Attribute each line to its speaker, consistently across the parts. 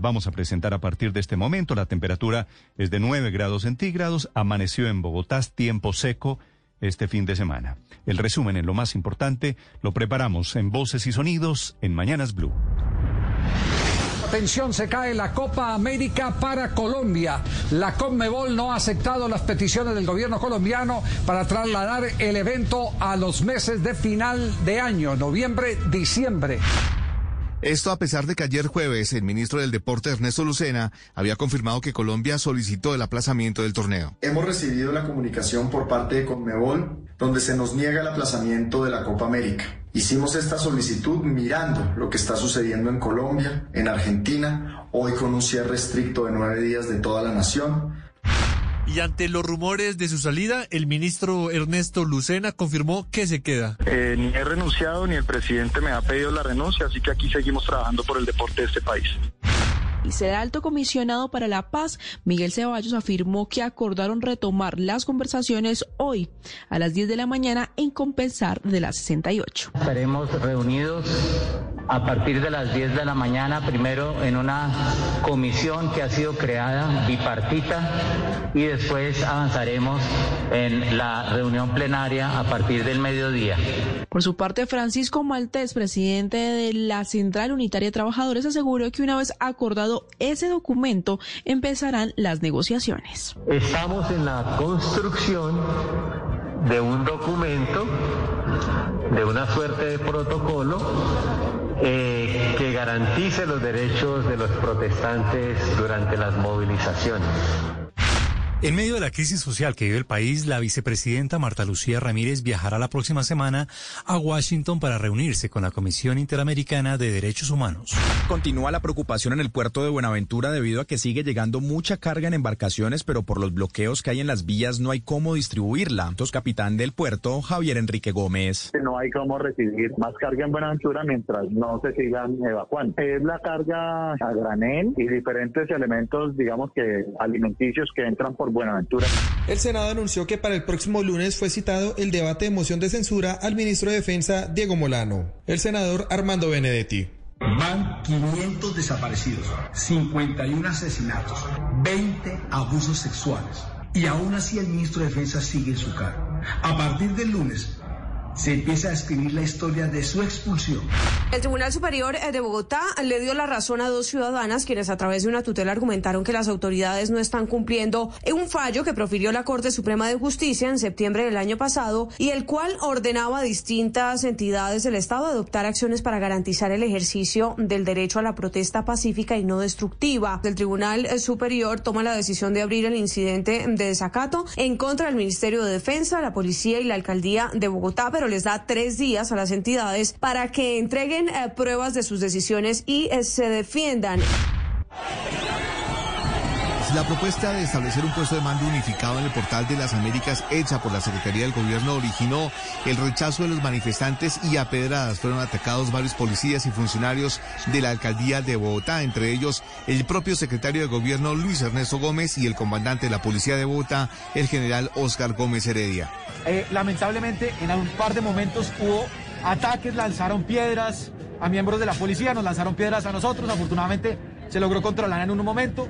Speaker 1: vamos a presentar a partir de este momento. La temperatura es de 9 grados centígrados. Amaneció en Bogotá tiempo seco este fin de semana. El resumen en lo más importante lo preparamos en Voces y Sonidos en Mañanas Blue.
Speaker 2: Atención, se cae la Copa América para Colombia. La Conmebol no ha aceptado las peticiones del gobierno colombiano para trasladar el evento a los meses de final de año, noviembre, diciembre.
Speaker 3: Esto a pesar de que ayer jueves el ministro del Deporte Ernesto Lucena había confirmado que Colombia solicitó el aplazamiento del torneo.
Speaker 4: Hemos recibido la comunicación por parte de Conmebol donde se nos niega el aplazamiento de la Copa América. Hicimos esta solicitud mirando lo que está sucediendo en Colombia, en Argentina, hoy con un cierre estricto de nueve días de toda la nación
Speaker 5: y ante los rumores de su salida, el ministro Ernesto Lucena confirmó que se queda.
Speaker 6: Eh, ni he renunciado ni el presidente me ha pedido la renuncia, así que aquí seguimos trabajando por el deporte de este país
Speaker 7: y será alto comisionado para la paz, Miguel Ceballos afirmó que acordaron retomar las conversaciones hoy a las 10 de la mañana en compensar de las 68.
Speaker 8: Estaremos reunidos a partir de las 10 de la mañana, primero en una comisión que ha sido creada bipartita y después avanzaremos en la reunión plenaria a partir del mediodía.
Speaker 7: Por su parte, Francisco Maltés, presidente de la Central Unitaria de Trabajadores, aseguró que una vez acordado ese documento, empezarán las negociaciones.
Speaker 9: Estamos en la construcción de un documento, de una suerte de protocolo eh, que garantice los derechos de los protestantes durante las movilizaciones.
Speaker 10: En medio de la crisis social que vive el país, la vicepresidenta Marta Lucía Ramírez viajará la próxima semana a Washington para reunirse con la Comisión Interamericana de Derechos Humanos.
Speaker 11: Continúa la preocupación en el puerto de Buenaventura debido a que sigue llegando mucha carga en embarcaciones, pero por los bloqueos que hay en las vías no hay cómo distribuirla. Entonces, capitán del puerto, Javier Enrique Gómez.
Speaker 12: No hay cómo recibir más carga en Buenaventura mientras no se sigan evacuando. Es la carga a granel y diferentes elementos, digamos que alimenticios que entran por Buenaventura.
Speaker 13: El Senado anunció que para el próximo lunes fue citado el debate de moción de censura al ministro de Defensa, Diego Molano. El senador Armando Benedetti.
Speaker 14: Van 500 desaparecidos, 51 asesinatos, 20 abusos sexuales. Y aún así el ministro de Defensa sigue en su cargo. A partir del lunes, se empieza a escribir la historia de su expulsión.
Speaker 15: El Tribunal Superior eh, de Bogotá le dio la razón a dos ciudadanas quienes a través de una tutela argumentaron que las autoridades no están cumpliendo un fallo que profirió la Corte Suprema de Justicia en septiembre del año pasado y el cual ordenaba a distintas entidades del Estado adoptar acciones para garantizar el ejercicio del derecho a la protesta pacífica y no destructiva. El Tribunal Superior toma la decisión de abrir el incidente de desacato en contra del Ministerio de Defensa, la Policía y la Alcaldía de Bogotá, pero les da tres días a las entidades para que entreguen eh, pruebas de sus decisiones y eh, se defiendan.
Speaker 3: La propuesta de establecer un puesto de mando unificado en el portal de las Américas hecha por la Secretaría del Gobierno originó el rechazo de los manifestantes y a pedradas fueron atacados varios policías y funcionarios de la alcaldía de Bogotá, entre ellos el propio secretario de Gobierno Luis Ernesto Gómez y el comandante de la Policía de Bogotá, el general Oscar Gómez Heredia.
Speaker 16: Eh, lamentablemente, en un par de momentos hubo ataques, lanzaron piedras a miembros de la policía, nos lanzaron piedras a nosotros, afortunadamente se logró controlar en un momento.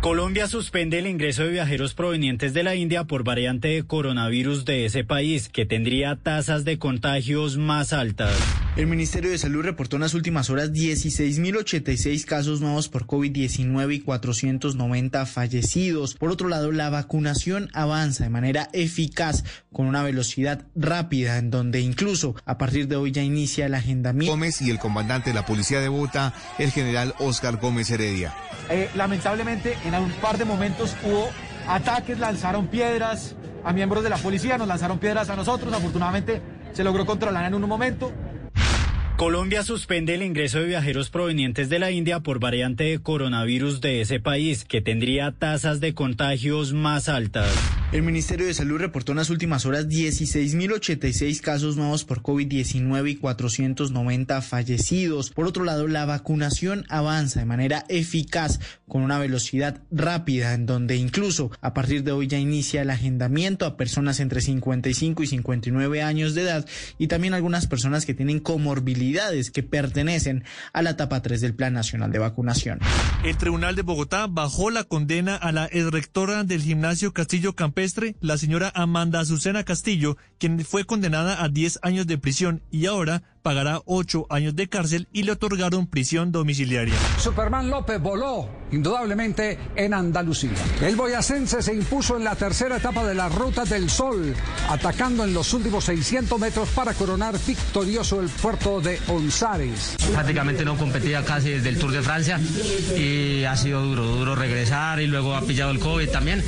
Speaker 17: Colombia suspende el ingreso de viajeros provenientes de la India por variante de coronavirus de ese país, que tendría tasas de contagios más altas.
Speaker 18: El Ministerio de Salud reportó en las últimas horas 16.086 casos nuevos por COVID-19 y 490 fallecidos. Por otro lado, la vacunación avanza de manera eficaz con una velocidad rápida en donde incluso a partir de hoy ya inicia el agendamiento.
Speaker 3: Gómez y el comandante de la Policía de Bogotá, el general Oscar Gómez Heredia.
Speaker 16: Eh, lamentablemente, en un par de momentos hubo ataques, lanzaron piedras a miembros de la policía, nos lanzaron piedras a nosotros, afortunadamente se logró controlar en un momento.
Speaker 17: Colombia suspende el ingreso de viajeros provenientes de la India por variante de coronavirus de ese país, que tendría tasas de contagios más altas.
Speaker 18: El Ministerio de Salud reportó en las últimas horas 16.086 casos nuevos por COVID-19 y 490 fallecidos. Por otro lado, la vacunación avanza de manera eficaz con una velocidad rápida en donde incluso a partir de hoy ya inicia el agendamiento a personas entre 55 y 59 años de edad y también algunas personas que tienen comorbilidades que pertenecen a la etapa 3 del Plan Nacional de Vacunación.
Speaker 5: El Tribunal de Bogotá bajó la condena a la exrectora del gimnasio Castillo Campestre la señora Amanda Azucena Castillo, quien fue condenada a 10 años de prisión y ahora pagará 8 años de cárcel y le otorgaron prisión domiciliaria.
Speaker 2: Superman López voló indudablemente en Andalucía. El boyacense se impuso en la tercera etapa de la Ruta del Sol, atacando en los últimos 600 metros para coronar victorioso el puerto de Onzares.
Speaker 19: Prácticamente no competía casi desde el Tour de Francia y ha sido duro, duro regresar y luego ha pillado el COVID también.